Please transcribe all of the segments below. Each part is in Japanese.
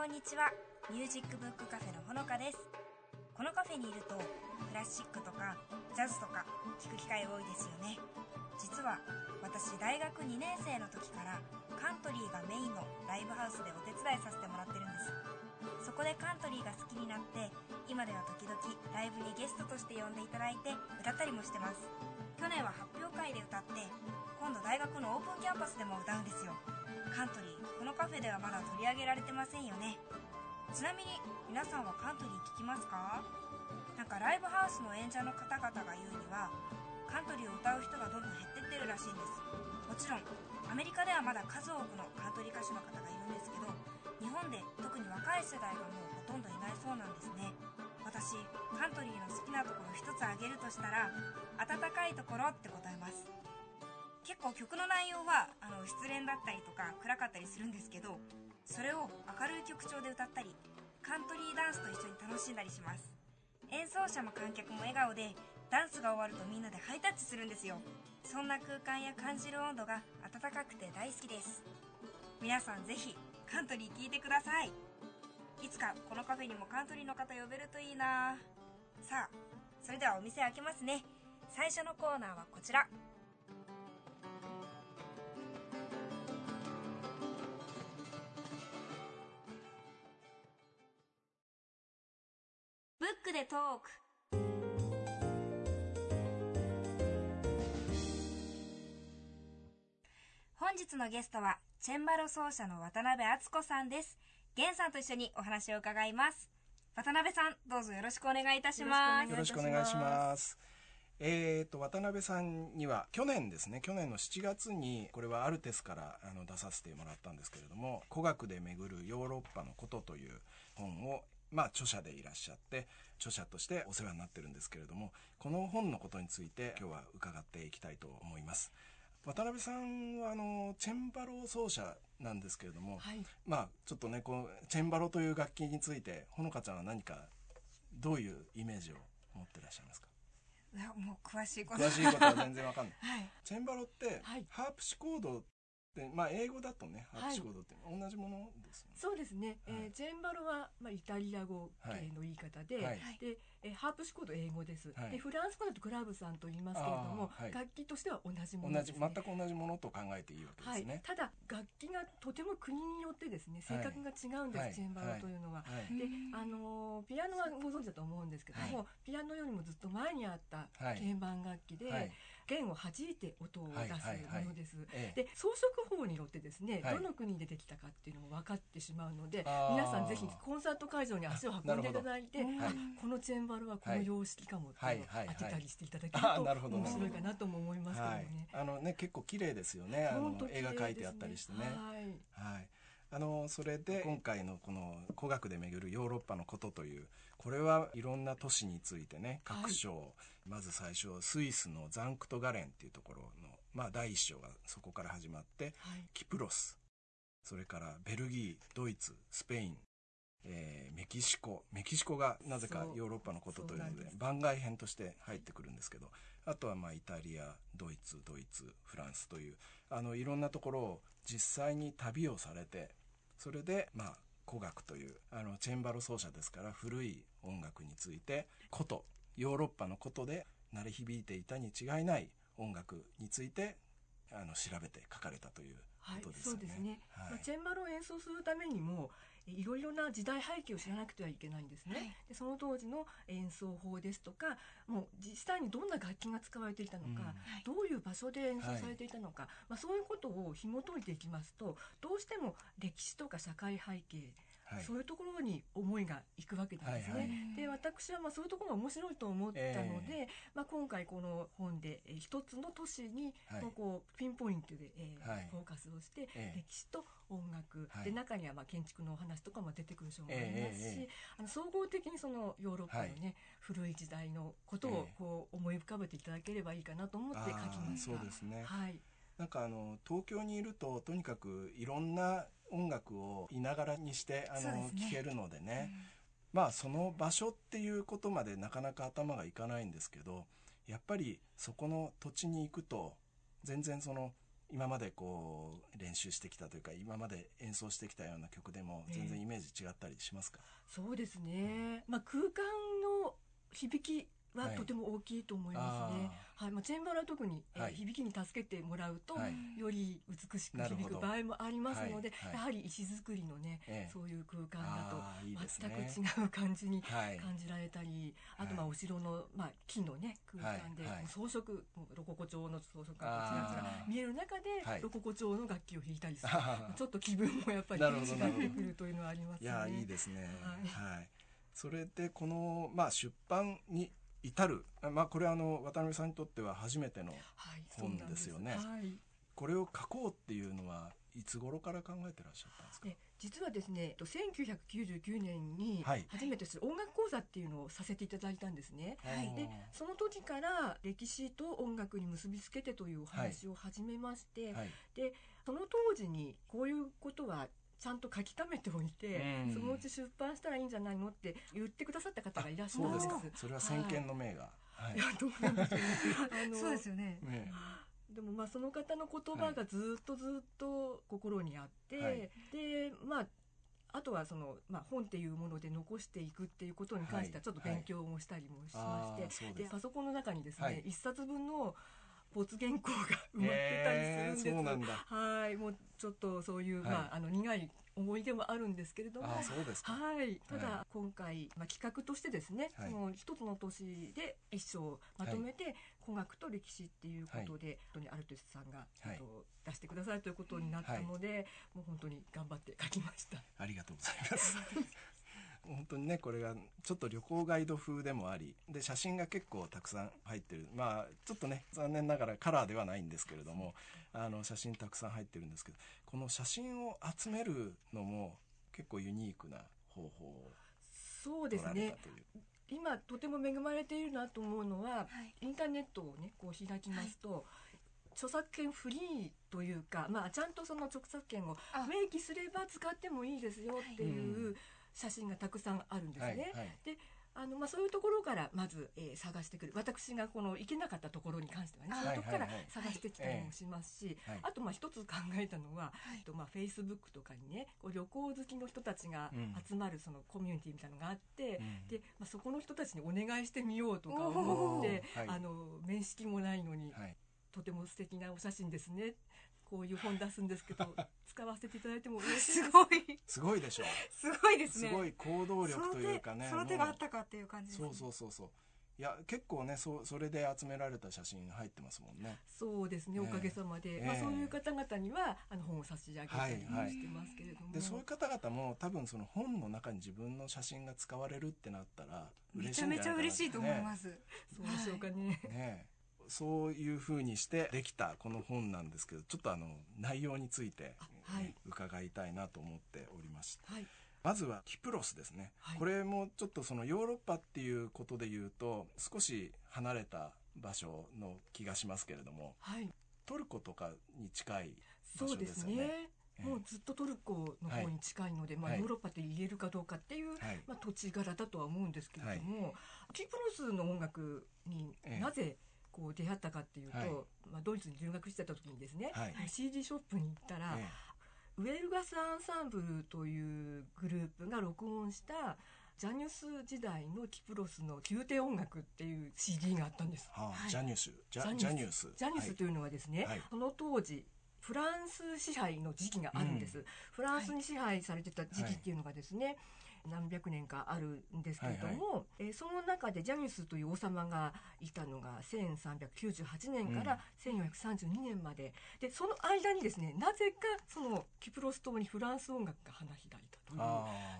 こんにちは。ミュージックブックカフェのほのかです。このカフェにいるとクラシックとかジャズとか聴く機会多いですよね。実は私大学2年生の時からカントリーがメインのライブハウスでお手伝いさせてもらってるんです。そこでカントリーが好きになって今では時々ライブにゲストとして呼んでいただいて歌ったりもしてます。去年は発表会で歌って今度大学のオープンキャンパスでも歌うんですよ。カントリー。このカフェではまだ取り上げられてませんよね。ちなみに皆さんはカントリー聴きますか？なんかライブハウスの演者の方々が言うにはカントリーを歌う人がどんどん減ってってるらしいんです。もちろんアメリカではまだ数多くのカントリー歌手の方がいるんですけど日本で特に若い世代がもうほとんどいないそうなんですね。私カントリーの好きなところ一つ挙げるとしたら暖かいところって答えます。結構曲の内容はあの失恋だったりとか暗かったりするんですけどそれを明るい曲調で歌ったりカントリーダンスと一緒に楽しんだりします。演奏者も観客も笑顔でダンスが終わるとみんなでハイタッチするんですよ。そんな空間や感じる温度が暖かくて大好きです。皆さんぜひカントリー聴いてください。いつかこのカフェにもカントリーの方呼べるといいな。さあそれではお店開けますね。最初のコーナーはこちら。クでトーク。本日のゲストはチェンバロ奏者の渡辺敦子さんです。源さんと一緒にお話を伺います。渡辺さんどうぞよろしくお願いいたします。よろしくお願いします。えーと、渡辺さんには去年ですね去年の7月にこれはアルテスからあの出させてもらったんですけれども「古学で巡るヨーロッパのこと」という本をまあ、著者でいらっしゃって著者としてお世話になってるんですけれどもこの本のことについて今日は伺っていきたいと思います。渡辺さんはあのチェンバロ奏者なんですけれども、はい、まあちょっとねこうチェンバロという楽器についてほのかちゃんは何かどういうイメージを持ってらっしゃいますか？いやもう詳しいこと詳しいことは全然わかんない、はい、チェンバロって、はい、ハープシコードでまあ英語だとねハープシコードって同じものですね、そうですね、はい、えー、チェンバロは、まあ、イタリア語系の言い方で、はい、でえハープシコード英語です、はい、でフランス語だとクラブさんと言いますけれども、はい、楽器としては同じものです、ね、同じ全く同じものと考えていいわけですね、はい、ただ楽器がとても国によってですね性格が違うんです、チェンバロというのは、であのピアノはご存知だと思うんですけども、ピアノよりもずっと前にあった鍵盤楽器で、弦を弾いて音を出すものです、で装飾法によってですね、どの国でできたかっていうのも分かってしまうので皆さんぜひコンサート会場に足を運んでいただいて、このチェンバルはこの様式かもっていうのを当てたりしていただけると面白いかなとも思いますけどね。あのね結構綺麗ですよね。あの絵が描いてあったりしてね。はい。あのそれで今回のこの「古学で巡るヨーロッパのこと」というこれはいろんな都市についてね各章、はい、まず最初スイスのザンクトガレンっていうところの、まあ、第一章がそこから始まって、はい、キプロスそれからベルギードイツスペインえー、メキシコメキシコがなぜかヨーロッパのことというので番外編として入ってくるんですけどあとはまあイタリアドイツドイツフランスというあのいろんなところを実際に旅をされてそれでまあ古楽というあのチェンバロ奏者ですから古い音楽についてことヨーロッパのことで鳴り響いていたに違いない音楽についてあの調べて書かれたということですね。はい、そうですね。はい、チェンバロを演奏するためにもいろいろな時代背景を知らなくてはいけないんですね。はい、でその当時の演奏法ですとかもう実際にどんな楽器が使われていたのか、うん、どういう場所で演奏されていたのか、はい、まあ、そういうことを紐解いていきますとどうしても歴史とか社会背景はい、そういうところに思いがいくわけなんですね。はいはい、で私はまあそういうところが面白いと思ったので、えー、まあ、今回この本で一つの都市にこうピンポイントで、えー、フォーカスをして、歴史と音楽、で中にはまあ建築のお話とかも出てくる章もありますし、あの総合的にそのヨーロッパのね、古い時代のことをこう思い浮かべていただければいいかなと思って書きました。そうですね、はい。なんかあの東京にいるととにかくいろんな音楽をいながらにしてあの、ね、聞けるのでね、うん、まあその場所っていうことまでなかなか頭がいかないんですけどやっぱりそこの土地に行くと全然その今までこう練習してきたというか今まで演奏してきたような曲でも全然イメージ違ったりしますか、えー、そうですね、まあ、空間の響きはとても大きいと思いますね。はい、まあ、チェンバラは特に、えー、響きに助けてもらうと、より美しく響く場合もありますので、やはり石造りのね、そういう空間だと全く違う感じに感じられたり、あとまあお城のまあ木のね空間で、装飾ロココ調の装飾がちらちら見える中で、ロココ調の楽器を弾いたりする、ちょっと気分もやっぱり違ってくるというのはありますね。いやいいですね。はい。それでこのまあ出版に至る、まあ、これはあの渡辺さんにとっては初めての本ですよね。はい、これを書こうっていうのはいつ頃から考えてらっしゃったんですか？実はですね、1999年に初めてす。る音楽講座っていうのをさせていただいたんですね。はい、で、その時から歴史と音楽に結びつけてというお話を始めまして、はい、で、その当時にこういうことはちゃんと書き溜めておいて、うん、そのうち出版したらいいんじゃないのって言ってくださった方がいらっしゃるんです。それは先見の明が、はい、いやどうなんでしょそうですよね、ねでもまあその方の言葉がずっとずっと心にあって、はい、でまああとはその、まあ、本っていうもので残していくっていうことに関してはちょっと勉強もしたりもしまして、はい。はい、でパソコンの中にですね、一、冊分の没原稿が埋まってたりするんです。はい、もうちょっとそういう、はい、まああの苦い思い出もあるんですけれども、あそうですはい。ただ、今回まあ企画としてですね、はい、その一つの年で一章まとめて、はい、古学と歴史っていうことで、本当にアルテスさんが、はい、と出してくださいということになったので、もう本当に頑張って書きました。ありがとうございます。本当にねこれがちょっと旅行ガイド風でもありで写真が結構たくさん入ってる。まあちょっとね残念ながらカラーではないんですけれどもあの写真たくさん入ってるんですけどこの写真を集めるのも結構ユニークな方法をそうですね。今とても恵まれているなと思うのは、はい、インターネットをねこう開きますと、はい著作権フリーというか、まあ、ちゃんとその著作権を明記すれば使ってもいいですよっていう写真がたくさんあるんですね。はいはい、であのまあ、そういうところからまず、えー、探してくる。私がこの行けなかったところに関してはねそういうところから探してきたりもしますし、はいはい、あとまあ一つ考えたのは、はい、とまあフェイスブックとかにねこう旅行好きの人たちが集まるそのコミュニティみたいなのがあって、うん、でまあ、そこの人たちにお願いしてみようとか思って、あの面識もないのに、とても素敵なお写真ですねこういう本出すんですけど 使わせていただいても嬉しいす。ごい。すごいでしょすごいですね。すごい行動力というかねその手があったかっていう感じです、ね、そうそうそうそう。いや結構ねそそれで集められた写真入ってますもんね。そうですね、おかげさまで、えー、まあ、そういう方々にはあの本を差し上げたりしてますけれども、はいはい、でそういう方々も多分その本の中に自分の写真が使われるってなったら嬉しいんじゃないかな、めちゃめちゃ嬉しいと思います、ね、そうでしょうかね。ねそういうふうにしてできたこの本なんですけどちょっとあの内容について、はい、伺いたいなと思っておりました。はい。まずはキプロスですね、はい、これもちょっとそのヨーロッパっていうことで言うと少し離れた場所の気がしますけれども、はい、トルコとかに近い場所ですよね。そうですね。もうずっとトルコの方に近いので、はい、まあ、ヨーロッパって言えるかどうかっていう、はい、まあ、土地柄だとは思うんですけれども、キプロスの音楽になぜ、ええこう出会ったかっていうと、はい、まあ、ドイツに留学してた時にですね、はい、CD ショップに行ったら、ウェルガス・アンサンブルというグループが録音したジャニュス時代のキプロスの宮廷音楽っていう CD があったんです。はあ、ジャニュス。ジャニュス。ジャニュスというのはですね、はい、その当時フランス支配の時期があるんです、うん、フランスに支配されてた時期っていうのがですね、何百年かあるんですけれども、はいはい、えー、その中でジャニスという王様がいたのが1398年から1432年まで、うん、でその間にですねなぜかそのキプロス島にフランス音楽が花開いたという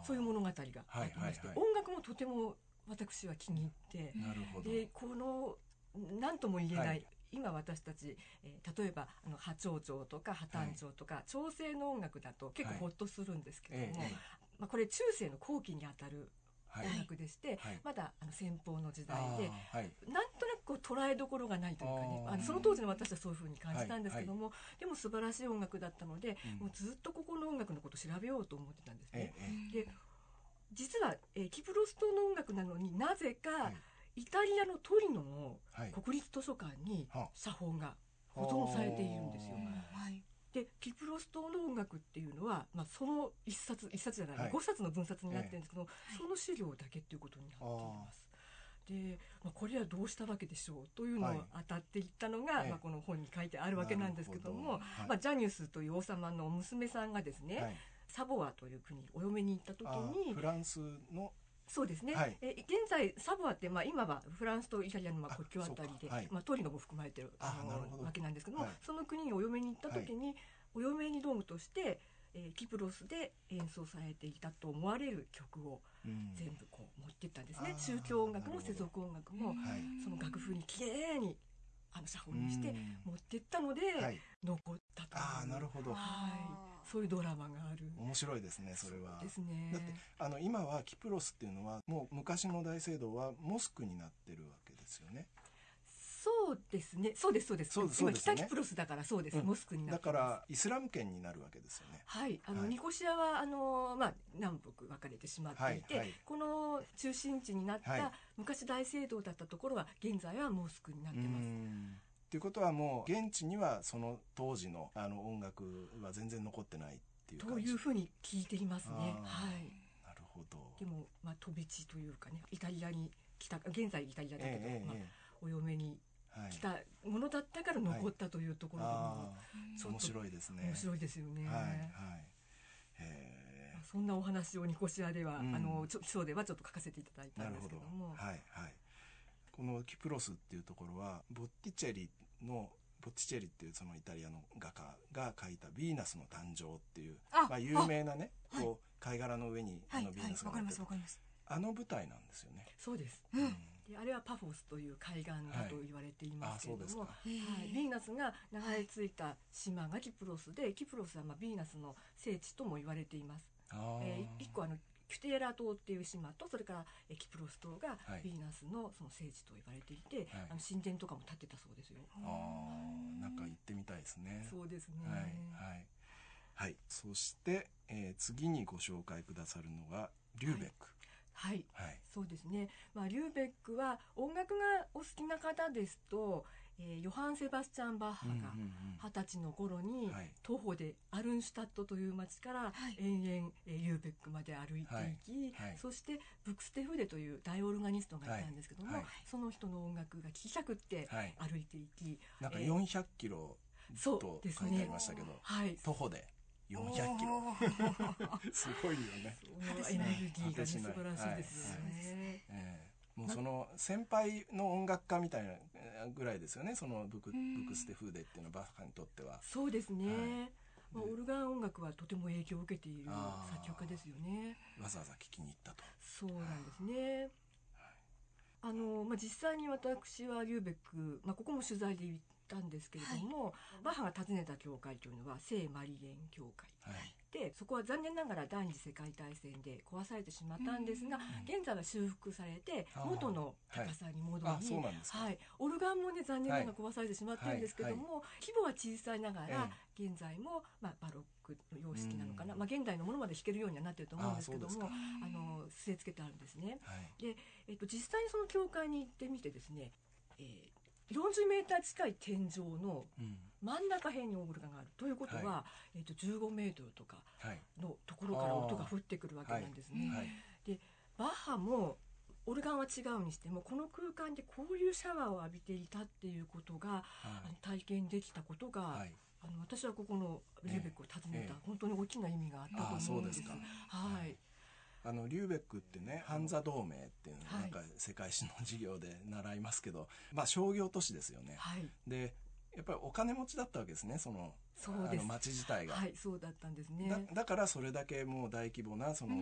そういう物語がありまして、はいはいはい、音楽もとても私は気に入ってでこの何とも言えない、はい。今私たち、えー、例えばあの波長長とか破綻長とか、はい、調整の音楽だと結構ほっとするんですけども、はい、まあ、これ中世の後期にあたる音楽でして、はい、まだあの先方の時代で、はい、なんとなくこう捉えどころがないというかねあのその当時の私はそういうふうに感じたんですけども、はい、でも素晴らしい音楽だったので、うん、もうずっとここの音楽のことを調べようと思ってたんですね。で実は、えー、キプロス島の音楽なのになぜか、イタリアのトリノの国立図書館に写本が保存されているんですよ。はい、でキプロス島の音楽っていうのは、まあ、その一冊一冊じゃない、はい、5冊の分冊になってるんですけど、その資料だけっていうことになっています。で、まあ、これはどうしたわけでしょうというのを当たっていったのが、はい、まあ、この本に書いてあるわけなんですけども、ど。はい、まあ、ジャニュスという王様の娘さんがですね、はい、サボアという国にお嫁に行った時にフランスのそうですね、はい、え現在サボアって、まあ、今はフランスとイタリアのまあ国境あたりで、はい、まあ、トリノも含まれてるあのわけなんですけども、はい、その国にお嫁に行った時に、お嫁に道具として、えー、キプロスで演奏されていたと思われる曲を全部こう持っていったんですね、宗教音楽も世俗音楽も、その楽譜にきれいにあの写本にして持っていったので、残ったとあなるほど、はいそういうドラマがある。面白いですねそれは。ですね。だってあの今はキプロスっていうのはもう昔の大聖堂はモスクになってるわけですよね。そうですね。そうです、そうです。そうです、ね、北キプロスだからそうです、うん、モスクになだからイスラム圏になるわけですよね。はい。あの、はい、ニコシアはあのまあ南北分かれてしまっていて、はいはい、この中心地になった、昔大聖堂だったところは現在はモスクになってます。っていうことはもう現地にはその当時のあの音楽は全然残ってないっていうというふうに聞いていますね。はい。なるほど。でもまあ飛び地というかねイタリアに来た現在イタリアだけど、えー、まあ、お嫁に来たものだったから残ったというところでも、はい、面白いですね。面白いですよね。はい。はい。そんなお話をニコシアでは、うん、あの基礎ではちょっと書かせていただいたんですけども。はいはい。このキプロスっていうところはボッティチェリのボッティチェリっていうそのイタリアの画家が描いた「ヴィーナスの誕生」っていうまあ、有名なねこう貝殻の上にあのヴィーナスが乗ってる。あの舞台なんですよね。そうです、うん。であれはパフォスという海岸だと言われていますけれども、はい、ヴィーナスが流れ着いた島がキプロスでキプロスはまあヴィーナスの聖地とも言われています。えー、一個あのキュテーラ島っていう島とそれからエキプロス島がヴィーナスのその聖地と言われていて、はい、あの神殿とかも建ってたそうですよ。あなんか行ってみたいですね。そうですね。はい、はいはい、そして、えー、次にご紹介くださるのがリューベック。はい、はい、そうですね。まあリューベックは音楽がお好きな方ですと、えー、ヨハン・セバスチャン・バッハが二十歳の頃に徒歩でアルンシュタットという町から延々、えー、ユーベックまで歩いていき、はい。はい、そしてブクステフデという大オルガニストがいたんですけども、はい、その人の音楽が聴きたくって歩いていき、なんか400キロと書いてありましたけど、ね、はい、徒歩で。400キロ。すごいよね。エネルギーが、ね、素晴らしいですよね。えーもうその先輩の音楽家みたいなぐらいですよね。そのブクブクステフーデっていうのはバッハにとっては。そうですね、はい。まあ、オルガン音楽はとても影響を受けている作曲家ですよね。わざわざ聴きに行ったと。そうなんですね、あのまあ、実際に私はリューベック、まあ、ここも取材で行ったんですけれども、はい、バッハが訪ねた教会というのは聖マリエン教会、はい、でそこは残念ながら第二次世界大戦で壊されてしまったんですが、現在は修復されて元の高さに戻り、はい、オルガンもね残念ながら壊されてしまってるんですけども、規模は小さいながら、現在も、まあ、バロックの様式なのかな、まあ、現代のものまで弾けるようにはなってると思うんですけどもあの据え付けてあるんですね。で、えっと、実際にその教会に行ってみてですね、えー40メーター近い天井の真ん中辺にオルガンがあるということは、はい、えー、と15メートルとかのところから音が降ってくるわけなんですね。はい、でバッハもオルガンは違うにしてもこの空間でこういうシャワーを浴びていたっていうことが、はい、あの体験できたことが、はい、あの私はここのリュベックを訪ねた、ええ、本当に大きな意味があったと思うんです。ですはい、あのリューベックってねハンザ同盟っていうのなんか世界史の授業で習いますけど、まあ商業都市ですよね。はい、でやっぱりお金持ちだったわけですねそのそうです。町自体が、はいそうだったんですね。だだからそれだけもう大規模なその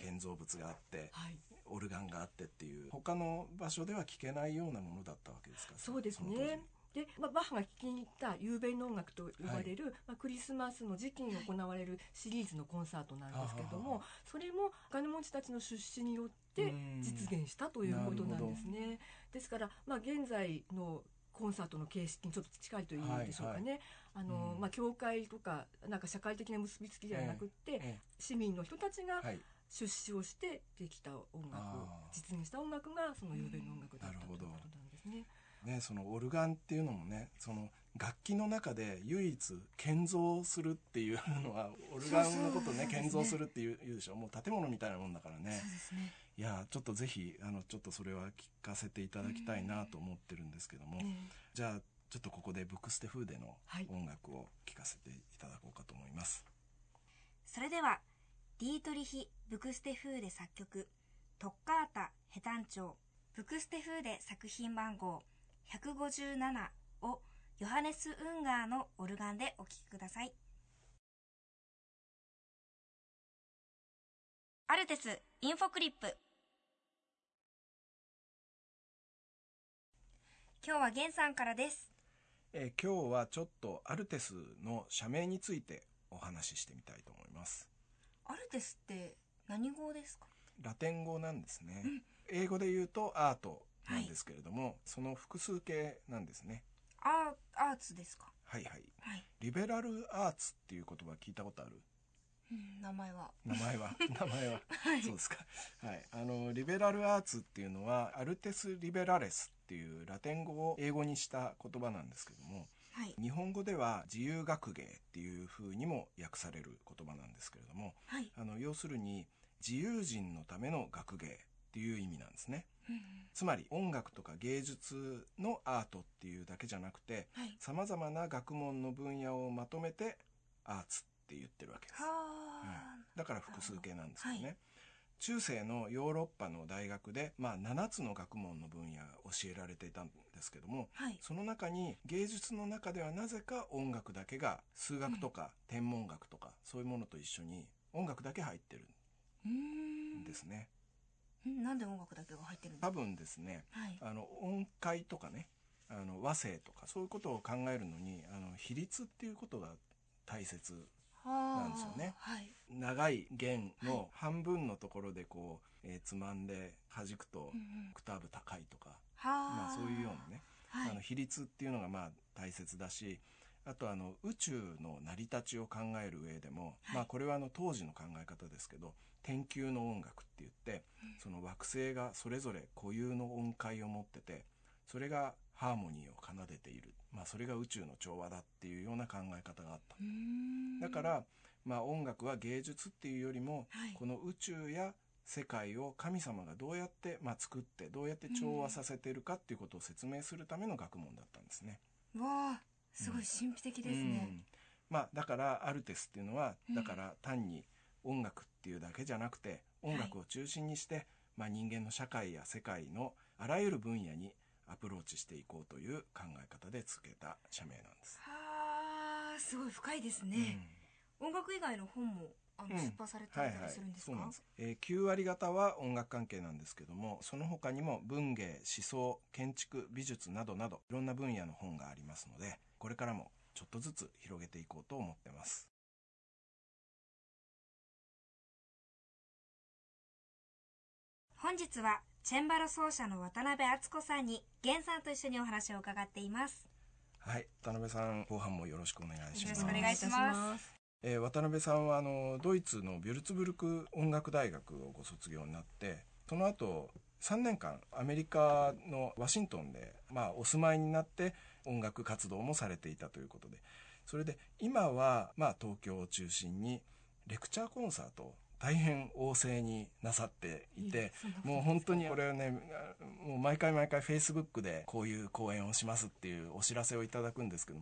建造物があって、はい、オルガンがあってっていう他の場所では聴けないようなものだったわけですか？そうですね。で、まあ、バッハが聴きに行った夕べの音楽と呼ばれる、はい、まあ、クリスマスの時期に行われるシリーズのコンサートなんですけども、それもお金持ちたちの出資によって実現したということなんですね。ですから、まあ、現在のコンサートの形式にちょっと近いというんでしょうかね、はい。はい、あの、うん、まあ、教会とかなんか社会的な結びつきではなくって、ええ、市民の人たちが出資をしてできた音楽、実現した音楽がその夕べの音楽だったということなんですね。ね、そのオルガンっていうのもねその楽器の中で唯一建造するっていうのはオルガンのことね建造するっていう言うでしょ。もう建物みたいなもんだからね、ね、いやちょっとぜひあのちょっとそれは聞かせていただきたいなと思ってるんですけども、じゃあちょっとここでブックステ風での音楽を聴かせていただこうかと思います、はい、それではディートリヒ・ブクステ風で作曲トッカータ・ヘタンチョウブクステ風で作品番号157をヨハネス・ウンガーのオルガンでお聴きください。アルテスインフォクリップ。今日はゲンさんからです、えー、今日はちょっとアルテスの社名についてお話ししてみたいと思います。アルテスって何語ですか？ラテン語なんですね、うん、英語で言うとアートなんですけれども、はい、その複数形なんですね。アアーツですか？はいはい、はい、リベラルアーツっていう言葉聞いたことある？うん、名前は。名前は？名前は、はい、そうですか。はい。あのリベラルアーツっていうのはアルテス・リベラレスっていうラテン語を英語にした言葉なんですけども、はい、日本語では自由学芸っていうふうにも訳される言葉なんですけれども、はい、あの要するに自由人のための学芸っていう意味なんですね。つまり音楽とか芸術のアートっていうだけじゃなくてさまざまな学問の分野をまとめてアーツって言ってるわけです、うん、だから複数形なんですけど。ね、はい、中世のヨーロッパの大学で、まあ、7つの学問の分野が教えられていたんですけども、はい、その中に芸術の中ではなぜか音楽だけが数学とか天文学とか、そういうものと一緒に音楽だけ入ってるんですね。なんで音楽だけが入ってるんですか？多分ですね、はい、あの音階とかねあの和声とかそういうことを考えるのにあの比率っていうことが大切なんですよね。はい、長い弦の半分のところでこう、えー、つまんで弾くとオクターブ高いとか、まあ、そういうようなね、はい、あの比率っていうのがまあ大切だしあとあの宇宙の成り立ちを考える上でも、はい、まあこれはあの当時の考え方ですけど天球の音楽って言って、その惑星がそれぞれ固有の音階を持っててそれがハーモニーを奏でている、まあ、それが宇宙の調和だっていうような考え方があった。だから、まあ、音楽は芸術っていうよりも、はい、この宇宙や世界を神様がどうやって、まあ、作ってどうやって調和させてるかっていうことを説明するための学問だったんですね。わあすごい神秘的ですね。うん、まあ、だからアルテスっていうのはだから単に音楽っていうだけじゃなくて音楽を中心にして、はい、まあ、人間の社会や世界のあらゆる分野にアプローチしていこうという考え方で付けた社名なんです。はあすごい深いですね、うん、音楽以外の本もあの出版されてたりするんですか、うんはい。はい、えー、9割方は音楽関係なんですけどもその他にも文芸思想建築美術などなどいろんな分野の本がありますのでこれからもちょっとずつ広げていこうと思ってます。本日はチェンバロ奏者の渡辺敦子さんに源さんと一緒にお話を伺っています。はい渡辺さん後半もよろしくお願いします。よろしくお願いします。えー、渡辺さんはあのドイツのビュルツブルク音楽大学をご卒業になってその後3年間アメリカのワシントンで、まあ、お住まいになって音楽活動もされていたということで。それで今は、まあ、東京を中心にレクチャーコンサート大変旺盛になさっていてもう本当にこれはねもう毎回毎回フェイスブックでこういう講演をしますっていうお知らせをいただくんですけど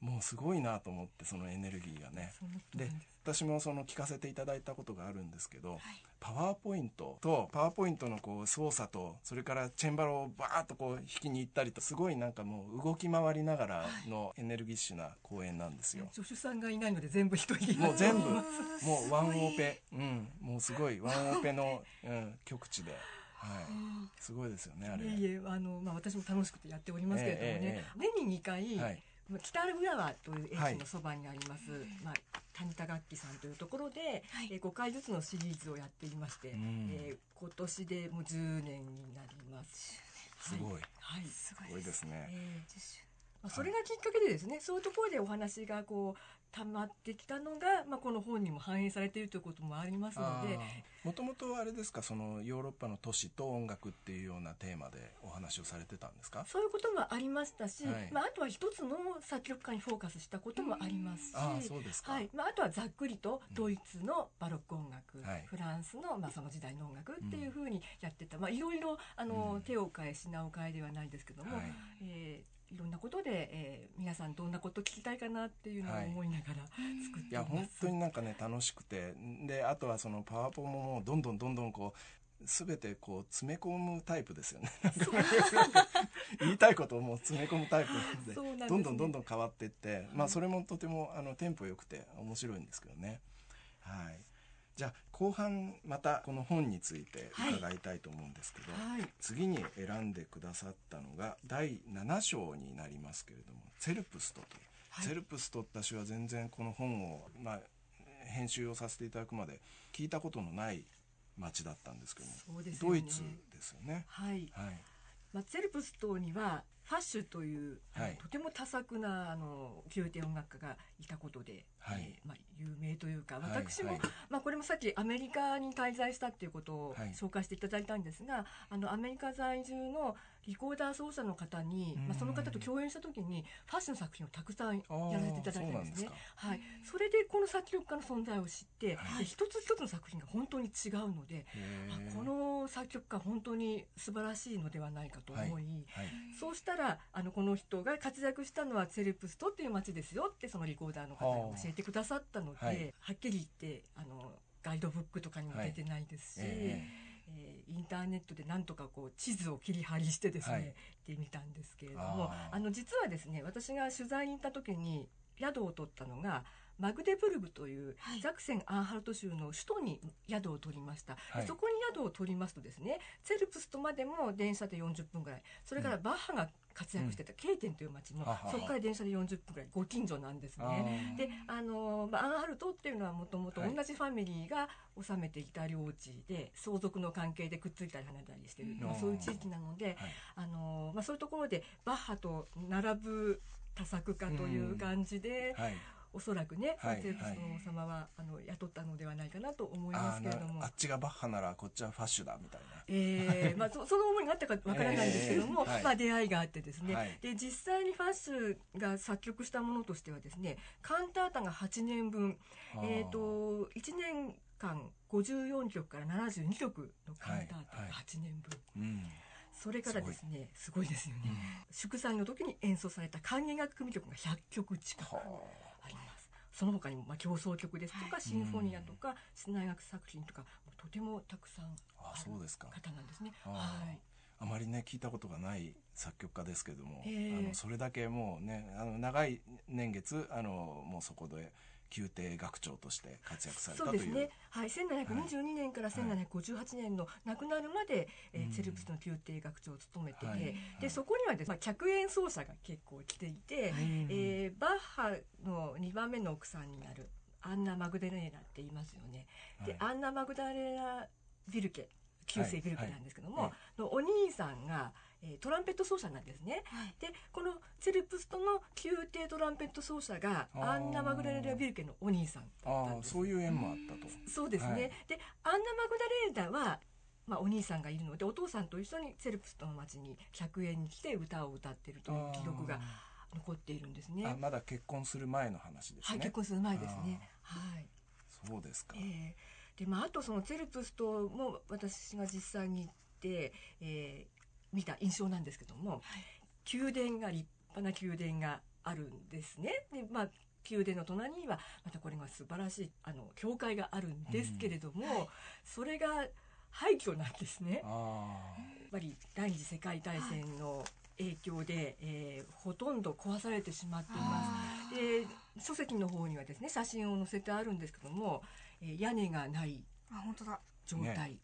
もうすごいなと思ってそのエネルギーがね。で私もその聞かせていただいたことがあるんですけど、はい、パワーポイントとパワーポイントのこう操作とそれからチェンバロをバーッとこう弾きに行ったりとすごいなんかもう動き回りながらのエネルギッシュな公演なんですよ。助手さんがいないので全部一人もう全部。もうワンオペ。うん。もうすごい。ワンオペの、うん、極地で。はい、すごいですよねあれ。いえあのまあ私も楽しくてやっておりますけれどもね、えーえー、年に2回、はい北アルフラワーという駅のそばにあります、はい、まあ、谷田楽器さんというところで、はい、えー、5回ずつのシリーズをやっていまして、うん、えー、今年でもう10年になります。すごい、はい、すごいです。ね。えーまあ、それがきっかけでですね、はい、そういうところでお話がこう溜まってきたのが、まあ、この本にも反映されているということもありますので。もともとあれですか？そのヨーロッパの都市と音楽っていうようなテーマでお話をされてたんですか？そういうこともありましたし、はい、まあ、あとは一つの作曲家にフォーカスしたこともありますしあそうですか、はい。まあ、あとはざっくりとドイツのバロック音楽、うん。フランスの、まあ、その時代の音楽っていうふうにやってた、まあ、いろいろあの、うん、手を変え品を変えではないですけども、はい、えーいろんなことで、えー、皆さんどんなこと聞きたいかなっていうのを思いながら作っていや本当になんかね楽しくて。であとはそのパワポももうどんどんどんどんこう全てこう詰め込むタイプですよね。言いたいことをもう詰め込むタイプなんでで、ね、どんどんどんどん変わっていって、まあそれもとてもあのテンポ良くて面白いんですけどね。はいじゃあ後半またこの本について伺いたいと思うんですけど、はい、次に選んでくださったのが第7章になりますけれども「セルプスト」という、はい、セルプスト私は全然この本を、まあ、編集をさせていただくまで聞いたことのない町だったんですけども、ね、ドイツですよね。はい、はいまあ、セルプストにはファッシュという、はい、とても多作なあの宮廷音楽家がいたことで、はい、えー、まあ、有名というか私も、はい。はい、まあ、これもさっきアメリカに滞在したっていうことを紹介していただいたんですが、あのアメリカ在住のリコーダー奏者の方に、まあ、その方と共演した時にファッション作品をたくさんやらせていただいたんですね。はい、それでこの作曲家の存在を知って、はい、一つ一つの作品が本当に違うのでこの作曲家本当に素晴らしいのではないかと思い、はい。はい、そうしたらあのこの人が活躍したのはセルプストっていう街ですよってそのリコーダーの方が教えてくださったので、はっきり言ってあのガイドブックとかにも出てないですし。えーえー、インターネットでなんとかこう地図を切り張りしてですね、はい、ってみたんですけれどもあの実はですね私が取材に行った時に宿を取ったのがマグデブルグというザクセン・アンハルト州の首都に宿を取りました、はい、そこに宿を取りますとですねツェルプストまでも電車で40分ぐらい。それからバッハが活躍してた、ケイテンという町も、そこから電車で40分ぐらいご近所なんですね。であの、まあ、アンハルトっていうのはもともと同じファミリーが治めていた領地で、相続の関係でくっついたり離れたりしてる、まあ、そういう地域なので、あのまあ、そういうところでバッハと並ぶ多作家という感じで、はいおそらくね、はい、プスの王様は、あの雇ったのではないかなと思いますけれども。あっちがバッハならこっちはファッシュだみたいな、えー まあ、そその思いがあったかわからないんですけども、えーはい、まあ、出会いがあってですね、はい、で実際にファッシュが作曲したものとしてはですねカンタータが8年分、えーと、1年間54曲から72曲のカンタータが8年分。うんそれからですねすごい。ですよね、うん、祝祭の時に演奏された管弦楽組曲が100曲近くあ。ります。その他にもまあ競争曲ですとか、はい、シンフォニアとか室内楽作品とかとてもたくさんある方なんですね。はい。あまりね聞いたことがない作曲家ですけども、えー、あのそれだけもうねあの長い年月あのもうそこで宮廷学長として活躍されたという。そうですね、はい、1722年から1758年の亡くなるまで、はい、えー、チェルプスの宮廷学長を務めてて、はい、でそこにはです、ね、まあ、客演奏者が結構来ていて、えー、バッハの2番目の奥さんになるアンナ・マグダレーナって言いますよね。で、アンナ・マグダレーナ・ビルケ旧姓ビルケなんですけども、のお兄さんがえー、トランペット奏者なんですね。はい、でこのチェルプストの宮廷トランペット奏者がアンナ・マグダレラ・ビルケのお兄さんだっそういう縁もあったと。そうですね、はい、でアンナ・マグダレーラはまあ、お兄さんがいるのでお父さんと一緒にチェルプストの町に100円に来て歌を歌ってるという記録が残っているんですね。まだ結婚する前の話ですね。はい、結婚する前ですね。はい。そうですか。えー、でまああとそのチェルプストも私が実際に行って、えー、見た印象なんですけども、はい、宮殿が立派な宮殿があるんですね。でまあ宮殿の隣にはまたこれが素晴らしいあの教会があるんですけれども、うん、それが廃墟なんですね。やっぱり第二次世界大戦の影響で、えー、ほとんど壊されてしまっています。で書籍の方にはですね写真を載せてあるんですけども、えー、屋根がない状態、ね、はい、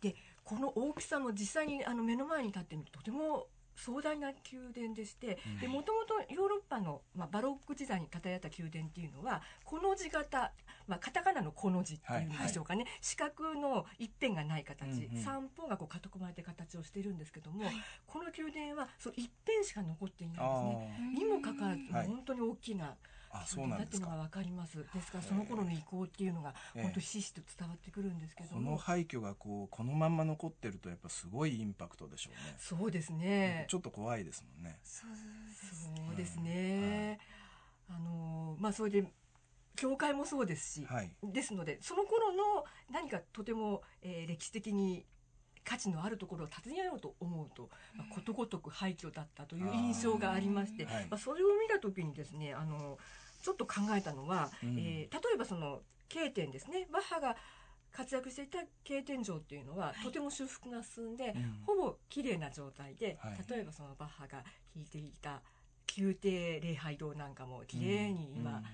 でこの大きさも実際にあの目の前に立ってみるととても壮大な宮殿でしてもともとヨーロッパの、まあ、バロック時代に建てられた宮殿っていうのはこの字型、まあ、カタカナのこの字っていうんでしょうかね、はいはい、四角の一辺がない形、うんうん、三方がこう囲まれて形をしてるんですけども、はい、この宮殿はその一辺しか残っていないんですね。にもかかわらず、本当に大きなあそうなんですか。わかります。ですからその頃の意向っていうのが本当ひしひしと伝わってくるんですけどこの廃墟がこうこのまんま残ってるとやっぱすごいインパクトでしょうね。そうですね。ちょっと怖いですもんね。そうですね。あのまあそれで教会もそうですし、はい、ですのでその頃の何かとても、えー、歴史的に価値のあるところを訪ねようと思うと、まあ、ことごとく廃墟だったという印象がありまして、はい、まあ、それを見た時にですねあのちょっと考えたのは、うん、えー、例えばその経典ですね。バッハが活躍していた経典城っていうのは、はい、とても修復が進んで、うん、ほぼ綺麗な状態で、はい、例えばそのバッハが弾いていた宮廷礼拝堂なんかも綺麗に今、うん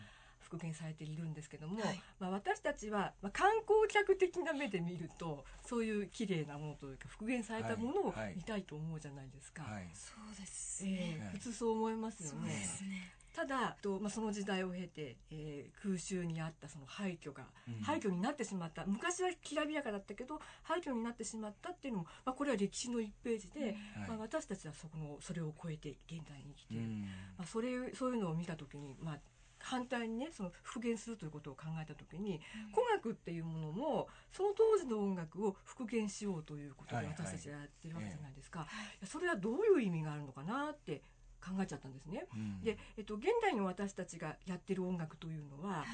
復元されているんですけども、はい、まあ、私たちは、まあ、観光客的な目で見るとそういう綺麗なものというか復元されたものを見たいと思うじゃないですか。はい。はい、そうです、えー、普通そう思いますよね。ね。ただと、まあ、その時代を経て、えー、空襲にあったその廃墟が、うん、廃墟になってしまった。昔はきらびやかだったけど廃墟になってしまったっていうのも、まあ、これは歴史の1ページで、うん、まあ、私たちはそこのそれを超えて現代に生きている、うん、まあ、それそういうのを見た時に、まあ、反対にねその復元するということを考えた時に、古楽っていうものもその当時の音楽を復元しようということで私たちはやってるわけじゃないですか、それはどういう意味があるのかなって考えちゃったんですね。うん、で、えっと、現代の私たちがやってる音楽というのは、は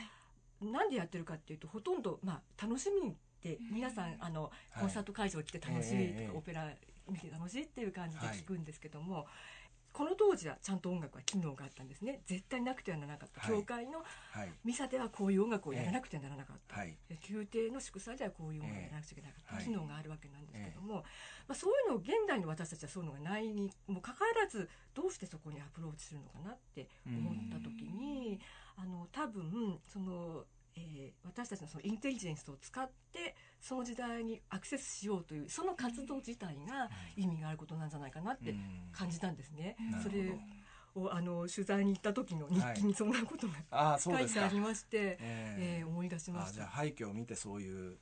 い、なんでやってるかっていうとほとんど、まあ、楽しみにって皆さん、あのコンサート会場来て楽しいとか、オペラ見て楽しいっていう感じで聞くんですけども、この当時はちゃんと音楽は機能があったんですね。絶対なくてはならなかった、はい、教会のミサではこういう音楽をやらなくてはならなかった、はい、宮廷の祝祭ではこういう音楽をやらなくちゃいけなかった、機能があるわけなんですけども、まあ、そういうのを現代の私たちはそういうのがないにもかかわらずどうしてそこにアプローチするのかなって思った時にあの多分そのえー、私たちのそのインテリジェンスを使ってその時代にアクセスしようというその活動自体が意味があることなんじゃないかなって感じたんですね。それをあの取材に行った時の日記にそんなことが、書いてありまして、ええー、思い出しました。じゃあ廃墟を見てそういう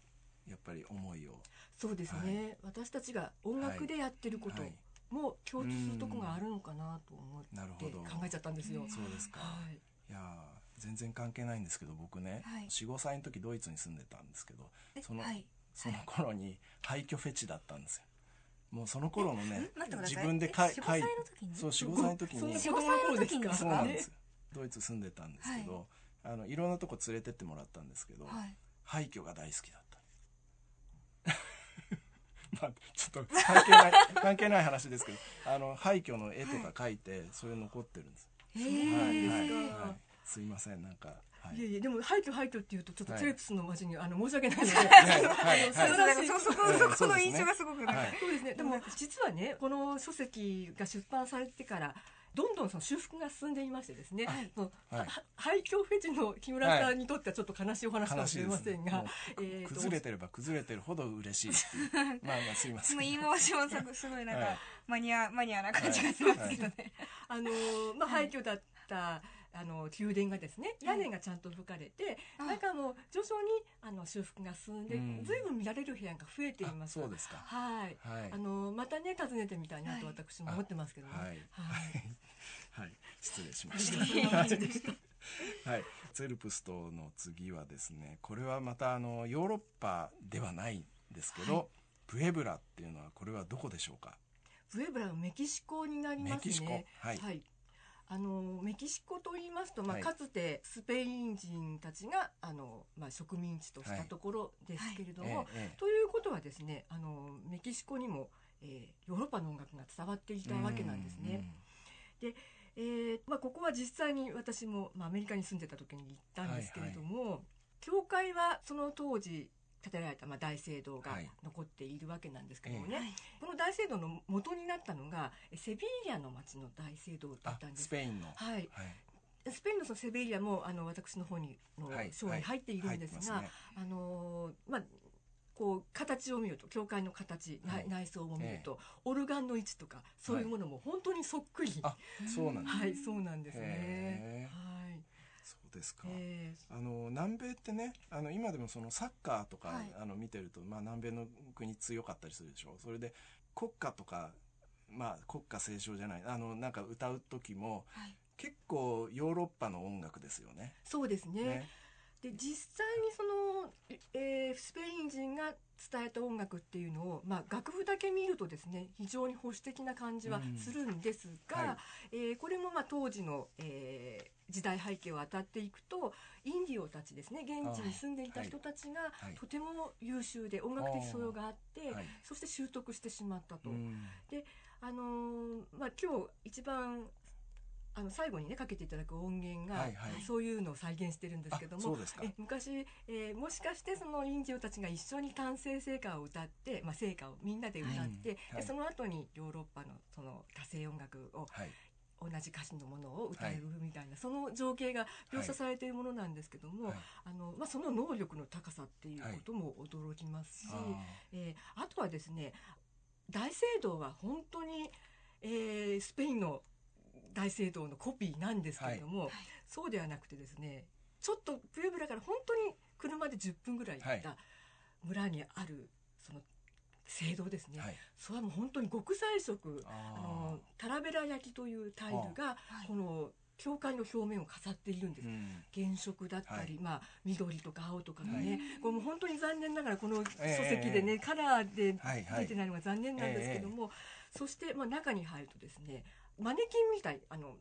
やっぱり思いを。そうですね、はい、私たちが音楽でやってることも共通するとこがあるのかなと思って考えちゃったんですよ。そうですか、はい、いや全然関係ないんですけど僕ね、はい、45歳の時ドイツに住んでたんですけどその,、その頃に廃墟フェチだったんですよ。もうその頃のね自分で書いてそう45歳の時に45歳の時に。そうなんです。ドイツ住んでたんですけど、あのいろんなとこ連れてってもらったんですけど、廃墟が大好きだったまあ ちょっと関係ない 関係ない話ですけどあの廃墟の絵とか描いて、それ残ってるんです。はいはい。はいすいませんなんか、はい、いやいやでも廃墟廃墟っていうとちょっとテレプスの街に、あの申し訳ない。ので、そこそこの印象がすごく、そうですね。でも実はねこの書籍が出版されてからどんどんその修復が進んでいましてですね、はい、廃墟フェチの木村さんにとってはちょっと悲しいお話かもしれませんが、えー、崩れてれば崩れてるほど嬉しい まあまあすいません言い回しもすごいなんか、マニアマニアな感じがしますけどね、あのまあ廃墟だったあの宮殿がですね屋根がちゃんと吹かれて、はい、中も徐々にあの修復が進んで、うん、ずいぶん見られる部屋が増えています。そうですか。はい、はい、あのまたね訪ねてみたいなと私も思ってますけどねはい、失礼しました。はい、ゼルプストの次はですねこれはまたあのヨーロッパではないんですけど、はい、ブエブラっていうのはこれはどこでしょうか？ブエブラはメキシコになりますね。はい、はいあのメキシコと言いますと、まあ、かつてスペイン人たちがあの、まあ、植民地としたところですけれども、はい。ということはですねあのメキシコにも、えー、ヨーロッパの音楽が伝わっていたわけなんですね。で、えーまあ、ここは実際に私も、まあ、アメリカに住んでた時に行ったんですけれども、はいはい、教会はその当時建てられたまあ大聖堂が残っているわけなんですけどもね、はい、この大聖堂の元になったのがセビリアの町の大聖堂だったんです。スペインの。はい、はい。スペインのそのセベリアもあの私の方にの章に入っているんですが、はい。はいね、あのまあこう形を見ると教会の形、はい、内装を見ると、えー、オルガンの位置とかそういうものも本当にそっくり、はい、そうなんです、はいそうなんですね。はいそうですか、えー、あの南米ってねあの今でもそのサッカーとか、はい、あの見てると、まあ、南米の国強かったりするでしょ。それで国歌とかまあ国歌斉唱じゃないあのなんか歌う時も、はい、結構ヨーロッパの音楽ですよね。そうですね。ねで実際にその、えー、スペイン人が伝えた音楽っていうのを、まあ、楽譜だけ見るとですね非常に保守的な感じはするんですが、うんはい、えー、これもまあ当時の、えー、時代背景を当たっていくとインディオたちですね現地に住んでいた人たちがとても優秀で音楽的素養があって、はい、そして習得してしまったと。うん、であのー、まあ、今日一番あの最後にねかけていただく音源が、はいはい、そういうのを再現してるんですけどもえ昔、えー、もしかしてそのインディオたちが一緒に完成聖歌を歌って、まあ、聖歌をみんなで歌って、うんはい、でその後にヨーロッパのその多声音楽を、はい、同じ歌詞のものを歌えるみたいな、はい、その情景が描写されているものなんですけども、はい、あのまあ、その能力の高さっていうことも驚きますし、はい、えー、あとはですね大聖堂は本当に、えー、スペインの大聖堂のコピーなんですけれども、はい、そうではなくてですねちょっとプエブラから本当に車で10分ぐらい行った村にあるその聖堂ですね、はい、それはもう本当に極彩色あのタラベラ焼きというタイルがこの教会の表面を飾っているんです、うん、原色だったり、はい、まあ、緑とか青とかがね、はい、これも本当に残念ながらこの書籍でね、えー、カラーで出てないのが残念なんですけども、えー、そして、まあ、中に入るとですねマネキンみたいあの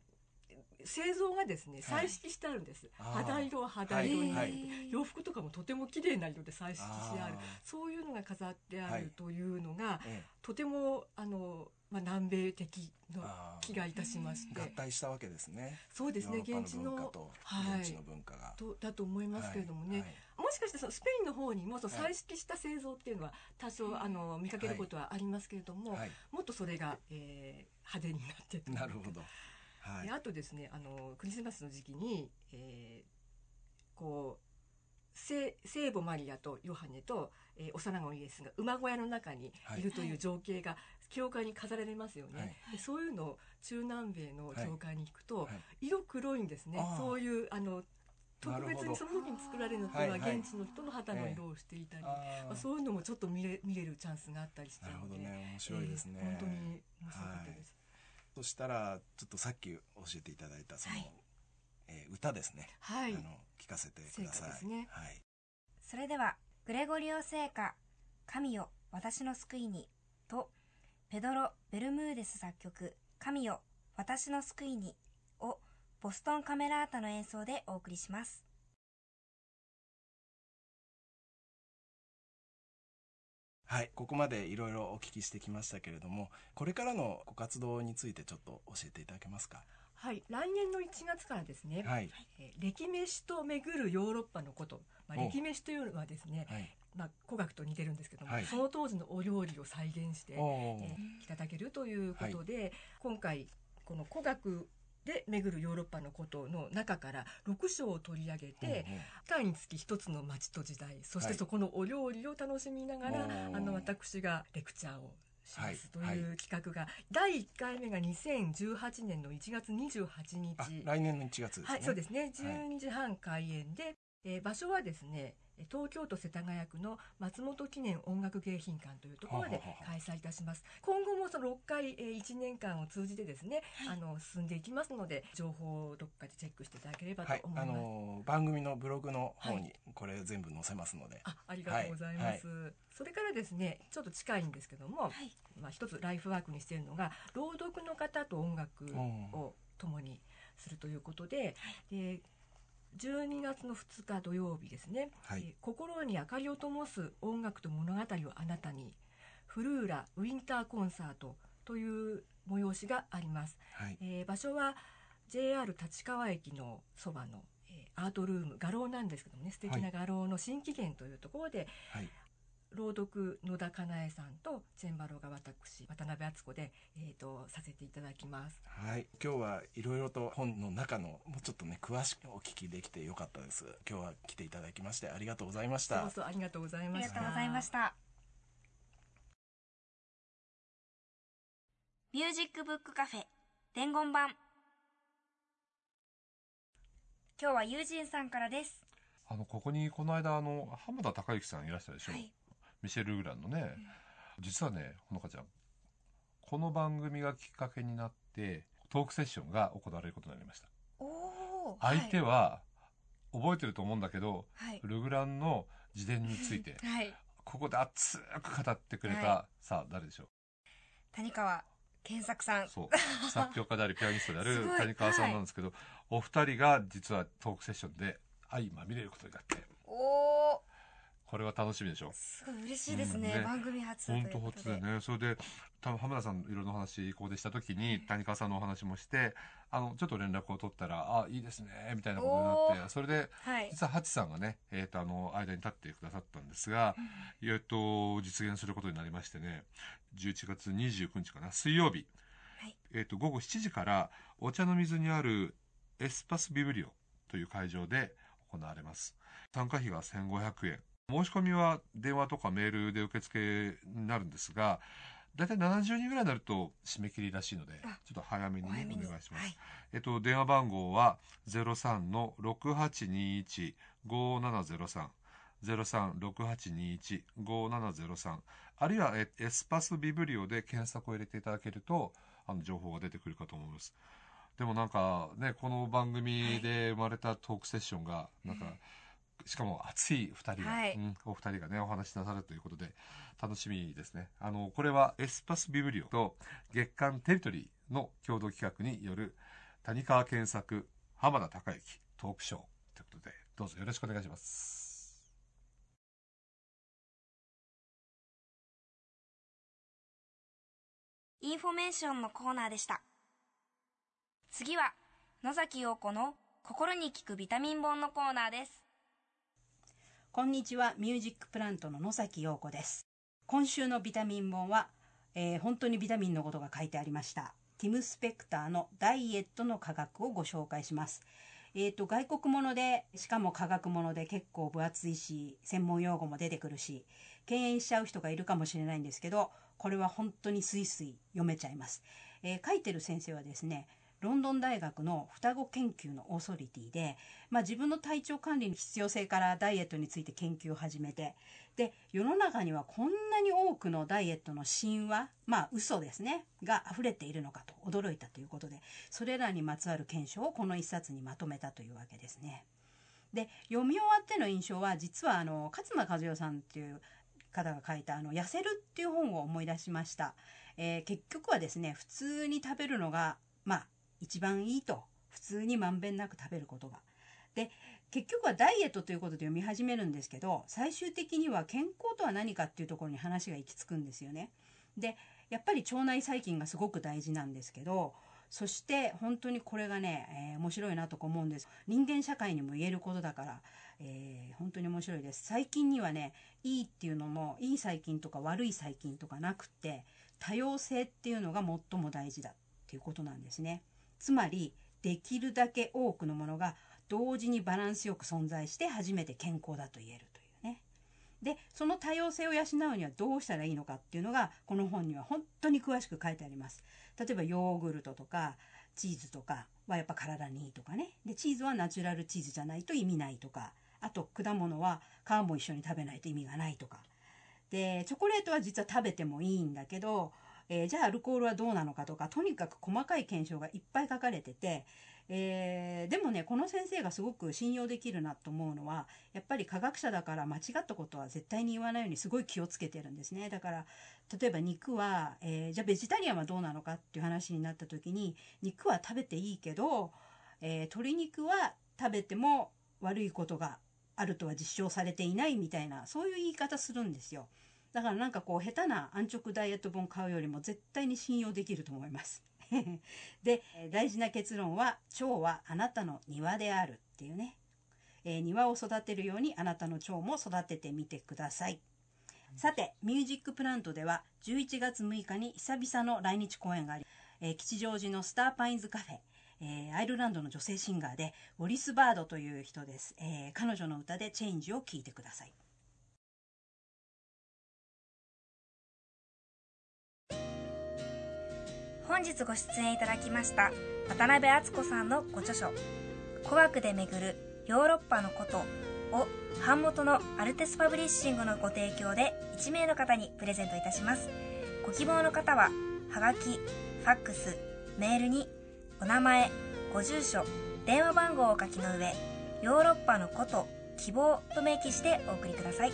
製造がですね彩色してあるんです、はい、肌色は肌色に、はい、洋服とかもとても綺麗な色で彩色してある。そういうのが飾ってあるというのが、はい、とてもあの、まあ、南米的の気がいたしまして。合体したわけですね。そうですね現地の現地の文化が、とだと思いますけれどもね、もしかしてそのスペインの方にもその彩色した製造っていうのは多少、あの見かけることはありますけれども、もっとそれが、えー、派手になってるなるほど、はい、あとですねあのクリスマスの時期に、えー、こう聖聖母マリアとヨハネと、えー、幼子イエスが馬小屋の中にい。るという情景が教会に飾られますよね、はい、でそういうのを中南米の教会に行くと、はい、色黒いんですね。そういうあの特別にその時に作られるのとは現地の人の肌の色をしていたり、まあ、そういうのもちょっと見れ見れるチャンスがあったりしてなるほどね。面白いですね、えー、本当に面白かったです、そしたらちょっとさっき教えていただいたその、はい、えー、歌ですね、はい、あの聞かせてください、ね、はい、それではグレゴリオ聖歌「神よ私の救いに」とペドロ・ベルムーデス作曲「神よ私の救いに」をボストンカメラータの演奏でお送りします。はい、ここまでいろいろお聞きしてきましたけれども、これからのご活動についてちょっと教えていただけますか？はい、来年の1月からですね、はい、えー、歴飯と巡るヨーロッパのこと、まあ、歴飯というのはですね、はい、まあ、古学と似てるんですけども、はい、その当時のお料理を再現して、えー、いただけるということで、今回この古学で巡るヨーロッパのことの中から6章を取り上げて、機会につき一つの街と時代そしてそこのお料理を楽しみながら、はい、あの私がレクチャーをしますという企画が、はい、第1回目が2018年の1月28日。来年の1月ですね。はいそうですね。12時半開演で、えー、場所はですね東京都世田谷区の松本記念音楽迎賓館というところで開催いたします。今後もその6回、えー、1年間を通じてですね、はい、あの進んでいきますので情報をどっかでチェックしていただければと思います。はい、あのー、番組のブログの方にこれ全部載せますので。あありがとうございます。それからですねちょっと近いんですけども、まあ一つライフワークにしているのが朗読の方と音楽を共にするということで、で12月の2日土曜日ですね、はい、えー、心に明かりを灯す音楽と物語をあなたにフルーラウィンターコンサートという催しがあります、はい、えー、場所は JR 立川駅のそばの、えー、アートルーム画廊なんですけどもね素敵な画廊の新紀元というところで、はい、朗読野田かなえさんとチェンバロが私渡辺敦子で、えーと、させていただきます。はい。今日はいろいろと本の中のもうちょっとね詳しくお聞きできてよかったです。今日は来ていただきましてありがとうございました。そうそうありがとうございました。ありがとうございましたミュージックブックカフェ伝言版。今日は友人さんからです。あのここにこの間あの浜田孝之さんいらしたでしょ、はい、ミシェル・グランのね、うん、実はねほのかちゃんこの番組がきっかけになってトークセッションが行われることになりました。相手は、覚えてると思うんだけど、はい、ルグランの自伝について、はい、ここで熱く語ってくれた、はい、さあ誰でしょう？谷川健作さん。そう。作曲家であり ピアニストである谷川さんなんですけど、お二人が実はトークセッションで相まみれることになって。おこれは楽しみでしょ。すごい嬉しいですね。うんね、番組初本当初でね。それで多分浜田さんいろいろな話ここでした時に谷川さんのお話もしてあのちょっと連絡を取ったら「あいいですね」みたいなことになってそれで、はい、実はハチさんがね、えーと、あの間に立ってくださったんですが、うん、えっと実現することになりましてね11月29日かな水曜日、はい、えーと午後7時からお茶の水にあるエスパスビブリオという会場で行われます。参加費が1500円。申し込みは電話とかメールで受付になるんですが、だいたい70人ぐらいになると締め切りらしいので、ちょっと早めに、ね、お願いします。はい、えっと、電話番号は03-6821-5703。03-6821-5703あるいはエスパスビブリオで検索を入れていただけるとあの情報が出てくるかと思います。でもなんかね、この番組で生まれたトークセッションが、なんか、しかも熱い二人が、はい、うん、お二人がね、お話しなさるということで、楽しみですね。あの、これはエスパスビブリオと月刊テリトリーの共同企画による谷川健作、浜田孝之トークショーということで、どうぞよろしくお願いします。インフォメーションのコーナーでした。次は野崎陽子の心に効くビタミン本のコーナーですこんにちは。ミュージックプラントの野崎陽子です。今週のビタミン本は、えー、本当にビタミンのことが書いてありました。ティム・スペクターのダイエットの科学をご紹介します。えーと、外国ものでしかも科学もので結構分厚いし専門用語も出てくるし敬遠しちゃう人がいるかもしれないんですけどこれは本当にスイスイ読めちゃいます、えー、書いてる先生はですねロンドン大学の双子研究のオーソリティで、まあ、自分の体調管理の必要性からダイエットについて研究を始めてで世の中にはこんなに多くのダイエットの神話まあ嘘ですねが溢れているのかと驚いたということでそれらにまつわる検証をこの一冊にまとめたというわけですね。で読み終わっての印象は実はあの勝間和代さんっていう方が書いたあの「痩せる」っていう本を思い出しました。えー、結局はですね普通に食べるのがまあ一番いいと普通にまんべんなく食べることが。で結局はダイエットということで読み始めるんですけど最終的には健康とは何かっていうところに話が行き着くんですよね。でやっぱり腸内細菌がすごく大事なんですけどそして本当にこれがね、えー、面白いなと思うんです人間社会にも言えることだから、えー、本当に面白いです細菌にはねいいっていうのもいい細菌とか悪い細菌とかなくって多様性っていうのが最も大事だっていうことなんですね。つまりできるだけ多くのものが同時にバランスよく存在して初めて健康だと言えるというね。でその多様性を養うにはどうしたらいいのかっていうのがこの本には本当に詳しく書いてあります。例えばヨーグルトとかチーズとかはやっぱ体にいいとかね。でチーズはナチュラルチーズじゃないと意味ないとか。あと果物は皮も一緒に食べないと意味がないとか。でチョコレートは実は食べてもいいんだけどえー、じゃあアルコールはどうなのかとかとにかく細かい検証がいっぱい書かれてて、えー、でもねこの先生がすごく信用できるなと思うのはやっぱり科学者だから間違ったことは絶対に言わないようにすごい気をつけてるんですねだから例えば肉は、えー、じゃあベジタリアンはどうなのかっていう話になった時に肉は食べていいけど、え鶏肉は食べても悪いことがあるとは実証されていないみたいなそういう言い方するんですよ。だからなんかこう下手な安直ダイエット本買うよりも絶対に信用できると思います。で、大事な結論は、蝶はあなたの庭であるっていうね。えー、庭を育てるようにあなたの蝶も育ててみてください。さて、ミュージックプラントでは11月6日に久々の来日公演があり、えー、吉祥寺のスターパインズカフェ、えー、アイルランドの女性シンガーで、ウォリス・バードという人です。えー、彼女の歌でチェンジを聴いてください。本日ご出演いただきました渡辺敦子さんのご著書「古学で巡るヨーロッパのこと」を版元のアルテスパブリッシングのご提供で1名の方にプレゼントいたします。ご希望の方ははがきファックスメールにお名前ご住所電話番号を書きの上ヨーロッパのこと希望と明記してお送りください。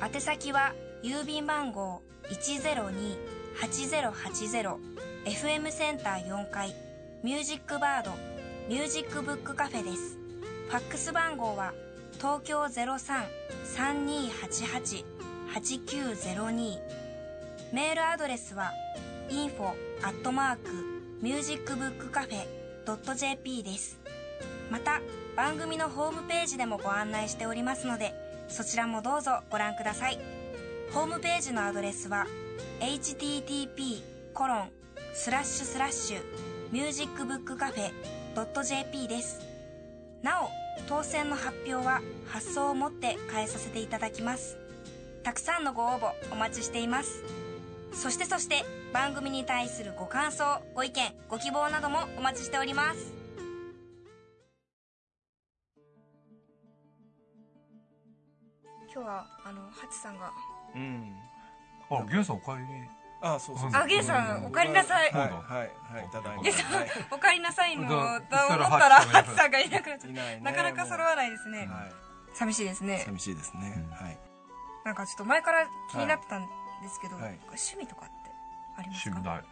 宛先は郵便番号102 8080FM センター4階ミュージックバードミュージックブックカフェです。ファックス番号は東京03-3288-8902メールアドレスは info アットマークミュージックブックカフェ .jp です。また番組のホームページでもご案内しておりますのでそちらもどうぞご覧ください。ホームページのアドレスは http コロンスラッシュスラッシュミュージックブックカフェ .jp です。なお当選の発表は発送をもって代えさせていただきます。たくさんのご応募お待ちしています。そしてそして番組に対するご感想ご意見ご希望などもお待ちしております。今日はあのハチさんがうん。あゲンさんお帰り。あそうそう。あゲンさんお帰りなさい。はいはいはいただいまゲンさんお帰りなさいのと思ったらハチさんがいなくなっちゃった。なかなか揃わないですね。寂しいですね。寂しいですね。はい。なんかちょっと前から気になってたんですけど趣味とかってありますか？趣味ない。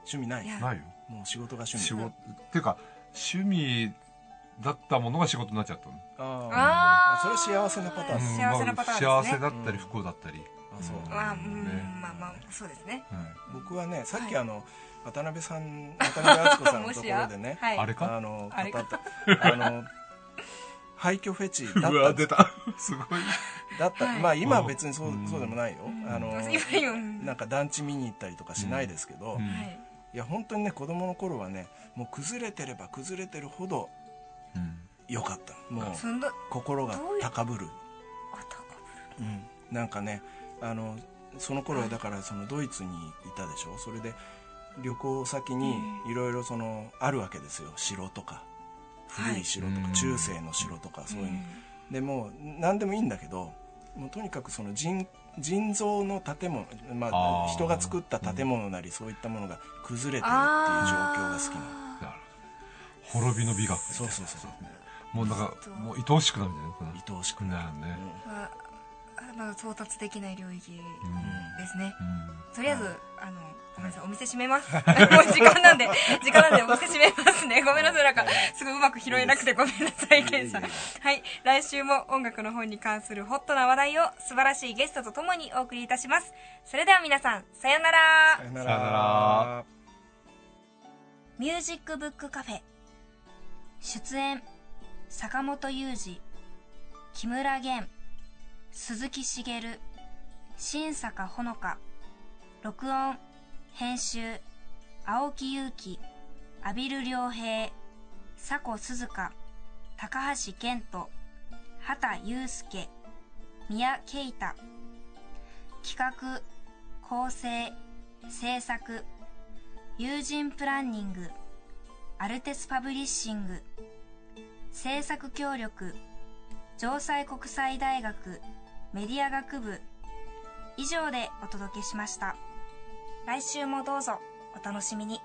趣味ない。ないよ。もう仕事が趣味。仕事っていうか趣味だったものが仕事になっちゃったの。ああそれ幸せなパターン。幸せなパターン幸せだったり不幸だったり。あそう。まあまあまあそうですね。僕はねさっきあの渡辺さん 渡辺敦子さんのところでねあれかあの語ったあの廃墟フェチだった。出た。すごい。だった、まあ今は別にそうそうでもないよ、あの なんか団地見に行ったりとかしないですけど、い。や本当にね子供の頃はねもう崩れてれば崩れてるほどよかった。もう心が高ぶる。うん、なんかねあのその頃はだからそのドイツにいたでしょ？それで旅行先にいろいろそのあるわけですよ。城とか。古い城とか、中世の城とかそういうの、でも何でもいいんだけどもうとにかくその人人造の建物、まあ、人が作った建物なりそういったものが崩れてるっていう状況が好きな滅びの美学そうそうそうもうなんかもう愛おしくなるんじゃない愛おしくなる。ね、まだ到達できない領域ですね、とりあえず、あのごめんなさいお店閉めます。もう時間なんで時間なんでお店閉めますね。ごめんなさいなんかすごいうまく拾えなくてごめんなさいケンさん。はい。来週も音楽の本に関するホットな話題を素晴らしいゲストとともにお送りいたします。それでは皆さんさよなら。さよなら。ミュージックブックカフェ。出演坂本雄二木村玄鈴木茂新坂ほのか録音編集青木祐希阿比留良平佐古鈴鹿高橋健人畑祐介宮慶太企画構成制作友人プランニングアルテスパブリッシング制作協力城西国際大学メディア学部以上でお届けしました。来週もどうぞお楽しみに。